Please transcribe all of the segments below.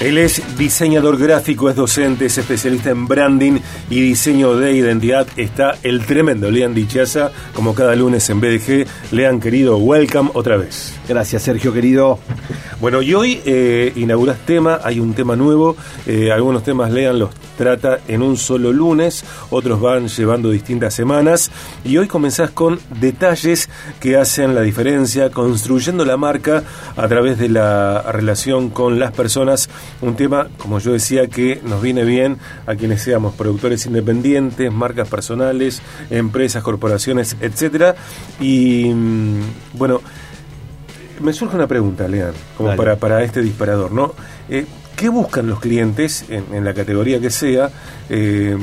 Él es diseñador gráfico, es docente, es especialista en branding y diseño de identidad. Está el tremendo Lean Dichaza, como cada lunes en BDG. Lean, querido, welcome otra vez. Gracias, Sergio, querido. Bueno, y hoy eh, inauguras tema, hay un tema nuevo. Eh, algunos temas Lean los trata en un solo lunes, otros van llevando distintas semanas. Y hoy comenzás con detalles que hacen la diferencia, construyendo la marca a través de la relación con las personas un tema, como yo decía, que nos viene bien a quienes seamos productores independientes, marcas personales, empresas, corporaciones, etcétera. Y mm, bueno, me surge una pregunta, Lean, como para, para este disparador, ¿no? Eh, ¿Qué buscan los clientes en, la categoría que sea? Eh,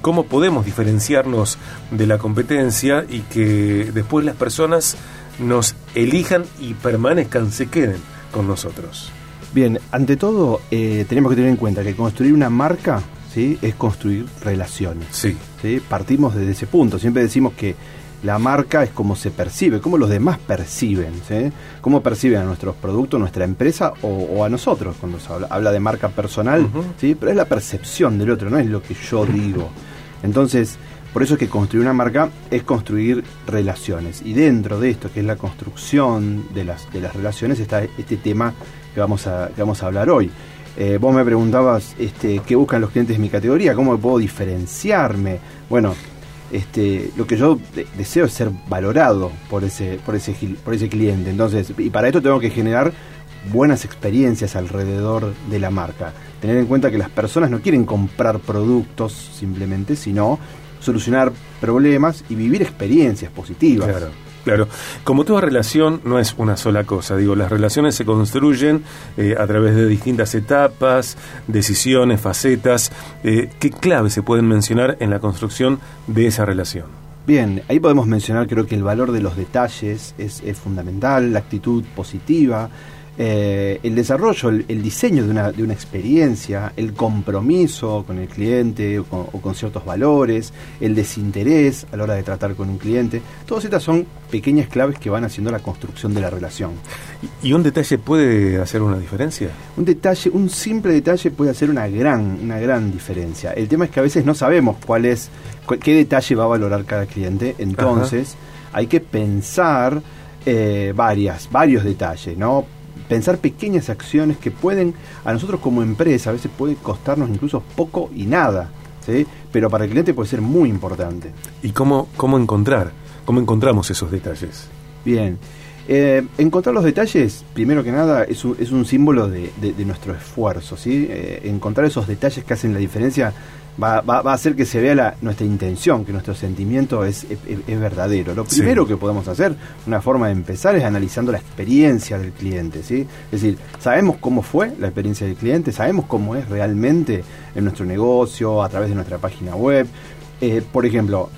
¿Cómo podemos diferenciarnos de la competencia y que después las personas nos elijan y permanezcan, se queden con nosotros? Bien, ante todo eh, tenemos que tener en cuenta que construir una marca ¿sí? es construir relaciones. Sí. ¿sí? Partimos desde ese punto. Siempre decimos que la marca es como se percibe, cómo los demás perciben, ¿sí? cómo perciben a nuestros productos, nuestra empresa o, a nosotros cuando se habla, de marca personal, ¿sí? pero es la percepción del otro, no es lo que yo digo. Entonces, por eso es que construir una marca es construir relaciones. Y dentro de esto, que es la construcción de las, de las relaciones, está este tema que vamos a, vamos a hablar hoy. Eh, vos me preguntabas este, qué buscan los clientes de mi categoría, cómo puedo diferenciarme. Bueno, este, lo que yo deseo es ser valorado por ese, por ese, por ese cliente. Entonces, y para esto tengo que generar buenas experiencias alrededor de la marca. Tener en cuenta que las personas no quieren comprar productos simplemente, sino solucionar problemas y vivir experiencias positivas. Claro, como toda relación no es una sola cosa, digo, las relaciones se construyen eh, a través de distintas etapas, decisiones, facetas. Eh, ¿Qué claves se pueden mencionar en la construcción de esa relación? Bien, ahí podemos mencionar creo que el valor de los detalles es, es fundamental, la actitud positiva, eh, el desarrollo, el, diseño de una, de una, experiencia, el compromiso con el cliente o con, ciertos valores, el desinterés a la hora de tratar con un cliente, todas estas son pequeñas claves que van haciendo la construcción de la relación. ¿Y un detalle puede hacer una diferencia? Un detalle, un simple detalle puede hacer una gran, una gran diferencia. El tema es que a veces no sabemos cuál es, qué detalle va a valorar cada cliente, entonces hay que pensar eh, varias, varios detalles, ¿no? Pensar pequeñas acciones que pueden, a nosotros como empresa, a veces puede costarnos incluso poco y nada, ¿sí? pero para el cliente puede ser muy importante. ¿Y cómo, cómo encontrar? ¿Cómo encontramos esos detalles? Bien. Eh, encontrar los detalles, primero que nada, es un, es un símbolo de, nuestro esfuerzo. ¿sí? Eh, encontrar esos detalles que hacen la diferencia va, va, a hacer que se vea la, nuestra intención, que nuestro sentimiento es, es, verdadero. Lo primero que podemos hacer, una forma de empezar, es analizando la experiencia del cliente. ¿sí? Es decir, sabemos cómo fue la experiencia del cliente, sabemos cómo es realmente en nuestro negocio, a través de nuestra página web. Eh, por ejemplo,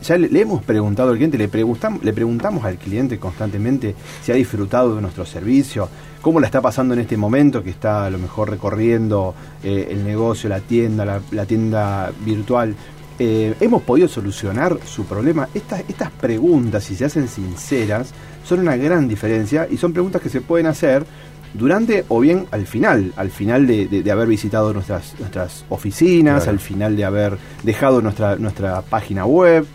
ya le, hemos preguntado al cliente, le, preguntamos, al cliente constantemente si ha disfrutado de nuestro servicio, cómo la está pasando en este momento, que está a lo mejor recorriendo eh, el negocio, la tienda, la, tienda virtual. Eh, ¿Hemos podido solucionar su problema? Estas preguntas, si se hacen sinceras, son una gran diferencia y son preguntas que se pueden hacer durante o bien al final, al final de, haber visitado nuestras, nuestras oficinas, al final de haber dejado nuestra, nuestra página web.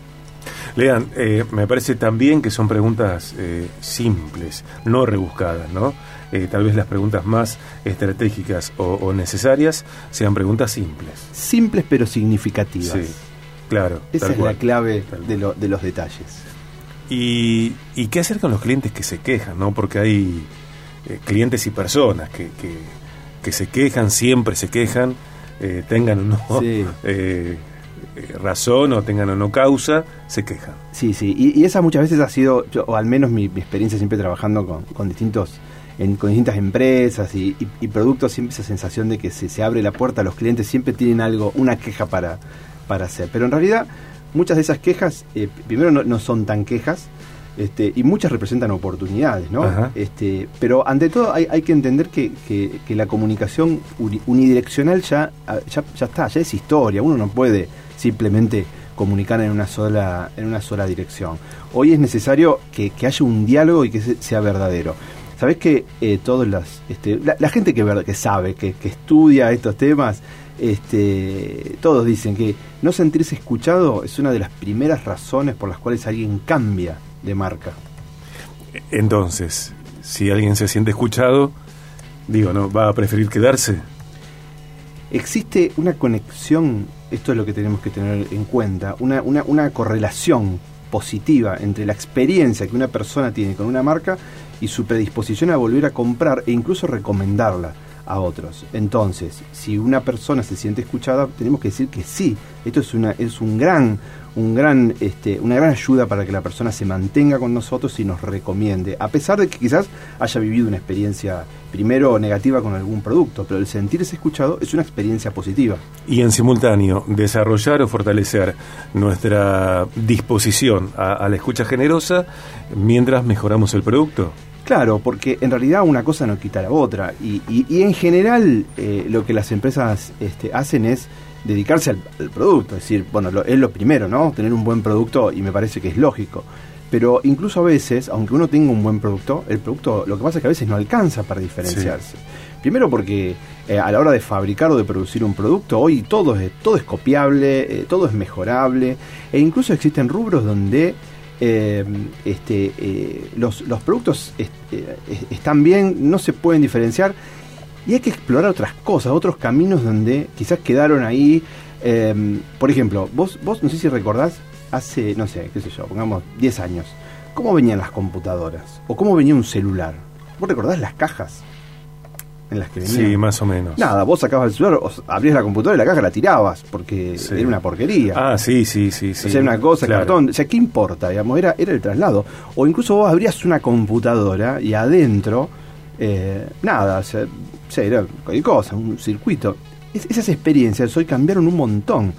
Lean, eh, me parece también que son preguntas simples, no rebuscadas, ¿no? Eh, tal vez las preguntas más estratégicas o, necesarias sean preguntas simples. Simples pero significativas. Sí, claro. Esa es la clave de, los detalles. Y, qué hacer con los clientes que se quejan? ¿no? Porque hay eh, clientes y personas que, que, se quejan, siempre se quejan, eh, tengan o no razón o tengan o no causa, se quejan. Sí, sí, y, esa muchas veces ha sido, o al menos mi, experiencia siempre trabajando con, con distintos con distintas empresas y, productos, siempre esa sensación de que se, se, abre la puerta, los clientes siempre tienen algo, una queja para, para hacer. Pero en realidad muchas de esas quejas, eh, primero no, son tan quejas, este, y muchas representan oportunidades, ¿no? Este, pero ante todo hay, hay que entender que, que, la comunicación unidireccional ya, ya, ya está, ya es historia, uno no puede simplemente comunicar en una sola, en una sola dirección. Hoy es necesario que, que haya un diálogo y que sea verdadero Sabés que eh, todas las, este, la, gente que, que sabe, que, que estudia estos temas, este, todos dicen que no sentirse escuchado es una de las primeras razones por las cuales alguien cambia de marca. Entonces, si alguien se siente escuchado, digo, ¿no? ¿Va a preferir quedarse? Existe una conexión, esto es lo que tenemos que tener en cuenta, una, una, una correlación positiva entre la experiencia que una persona tiene con una marca y su predisposición a volver a comprar e incluso recomendarla a otros. Entonces, si una persona se siente escuchada, tenemos que decir que sí. Esto es una es un gran un gran este, una gran ayuda para que la persona se mantenga con nosotros y nos recomiende, a pesar de que quizás haya vivido una experiencia primero negativa con algún producto, pero el sentirse escuchado es una experiencia positiva. Y en simultáneo, desarrollar o fortalecer nuestra disposición a la escucha generosa mientras mejoramos el producto. Claro, porque en realidad una cosa no quita la otra. Y, y, en general eh, lo que las empresas este, hacen es dedicarse al, producto. Es decir, bueno, es lo primero, ¿no? Tener un buen producto y me parece que es lógico. Pero incluso a veces, aunque uno tenga un buen producto, el producto lo que pasa es que a veces no alcanza para diferenciarse. Primero porque eh, a la hora de fabricar o de producir un producto, hoy todo es, todo es copiable, eh, todo es mejorable, e incluso existen rubros donde eh, este, eh, los, productos eh, están bien, no se pueden diferenciar y hay que explorar otras cosas, otros caminos donde quizás quedaron ahí. por ejemplo, vos, vos no sé si recordás, hace, no sé, qué sé yo, pongamos 10 años, ¿cómo venían las computadoras? ¿O cómo venía un celular? ¿Vos recordás las cajas? En las que Sí, más o menos. Nada, vos sacabas el celular, abrías la computadora y la caja la tirabas, porque era una porquería. Ah, sí, sí, sí. sí. O sea, una cosa, cartón. O sea, ¿qué importa? Digamos, era, era el traslado. O incluso vos abrías una computadora y adentro, eh, nada, o sea, era cualquier cosa, un circuito. esas experiencias hoy cambiaron un montón.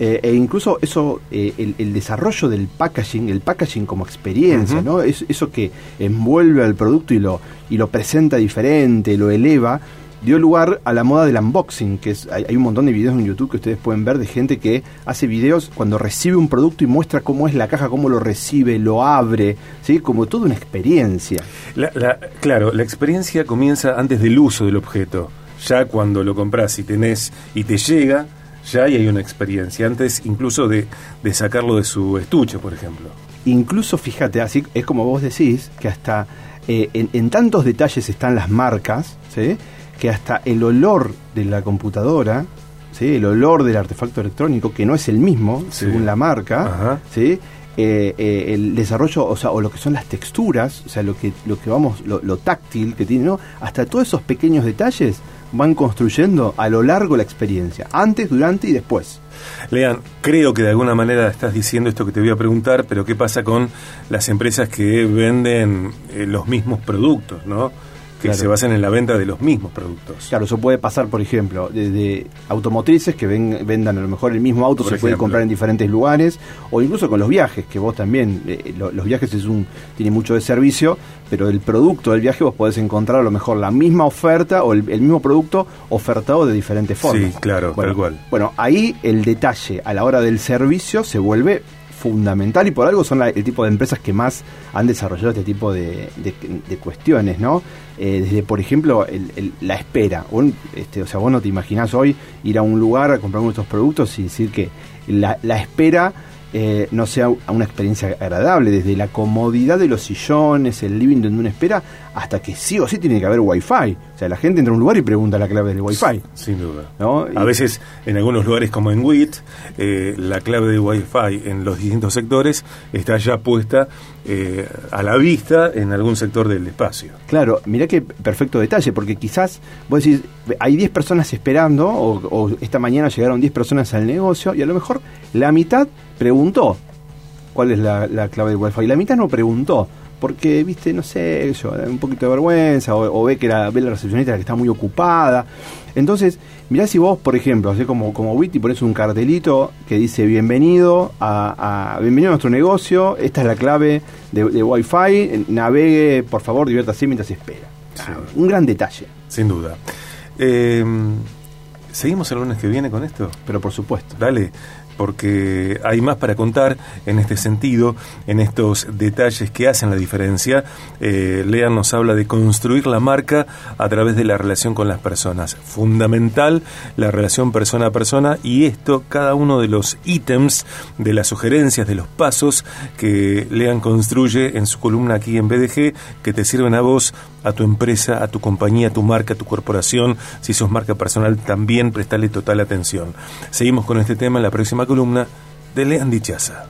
Eh, e incluso eso, eh, el, desarrollo del packaging, el packaging como experiencia, ¿no? Es, eso que envuelve al producto y lo, y lo presenta diferente, lo eleva, dio lugar a la moda del unboxing, que es, hay, un montón de videos en YouTube que ustedes pueden ver de gente que hace videos cuando recibe un producto y muestra cómo es la caja, cómo lo recibe, lo abre, ¿sí? como toda una experiencia. claro, la experiencia comienza antes del uso del objeto. Ya cuando lo compras y tenés y te llega, ya hay una experiencia, antes incluso de, sacarlo de su estuche, por ejemplo. Incluso, fíjate, así es como vos decís, que hasta eh, en, tantos detalles están las marcas, ¿sí? que hasta el olor de la computadora, ¿sí? el olor del artefacto electrónico, que no es el mismo, según la marca, ¿sí? Eh, eh, el desarrollo, o sea, o lo que son las texturas, o sea, lo que, lo que vamos, lo, lo táctil que tiene, ¿no? Hasta todos esos pequeños detalles van construyendo a lo largo la experiencia, antes, durante y después. Lean, creo que de alguna manera estás diciendo esto que te voy a preguntar, pero ¿qué pasa con las empresas que venden eh, los mismos productos, no? Que se basen en la venta de los mismos productos. Claro, eso puede pasar, por ejemplo, desde automotrices que vendan a lo mejor el mismo auto, se puede comprar en diferentes lugares, o incluso con los viajes, que vos también, eh, los viajes es un tiene mucho de servicio, pero el producto del viaje vos podés encontrar a lo mejor la misma oferta o el, mismo producto ofertado de diferentes formas. Sí, claro, bueno, tal cual. Bueno, ahí el detalle a la hora del servicio se vuelve fundamental y por algo son el tipo de empresas que más han desarrollado este tipo de, cuestiones, ¿no? Eh, desde, por ejemplo, la espera. este, o sea, vos no te imaginás hoy ir a un lugar a comprar uno de estos productos y decir que la, la espera eh, no sea una experiencia agradable, desde la comodidad de los sillones, el living donde uno espera, hasta que sí o sí tiene que haber wifi. O sea, la gente entra a un lugar y pregunta la clave del wifi. Sin duda. A veces, en algunos lugares como en WIT, eh, la clave de wifi en los distintos sectores está ya puesta eh, a la vista en algún sector del espacio. Claro, mirá qué perfecto detalle, porque quizás vos decís, hay 10 personas esperando, o, o esta mañana llegaron 10 personas al negocio, y a lo mejor la mitad preguntó cuál es la, clave del Wi-Fi. Y la mitad no preguntó, porque, viste, no sé, yo, un poquito de vergüenza, o, ve que la, ve la recepcionista que está muy ocupada. Entonces, mirá si vos, por ejemplo, así como, como Witty, pones un cartelito que dice bienvenido a, bienvenido a nuestro negocio, esta es la clave de, de Wi-Fi, navegue, por favor, diviértase mientras espera. un gran detalle. Sin duda. Eh, ¿Seguimos el lunes que viene con esto? Pero por supuesto. Dale. Porque hay más para contar en este sentido, en estos detalles que hacen la diferencia. Eh, Lean nos habla de construir la marca a través de la relación con las personas. Fundamental la relación persona a persona y esto, cada uno de los ítems, de las sugerencias, de los pasos que Lean construye en su columna aquí en BDG, que te sirven a vos, a tu empresa, a tu compañía, a tu marca, a tu corporación. Si sos marca personal, también prestale total atención. Seguimos con este tema en la próxima columna de Lean Dichaza.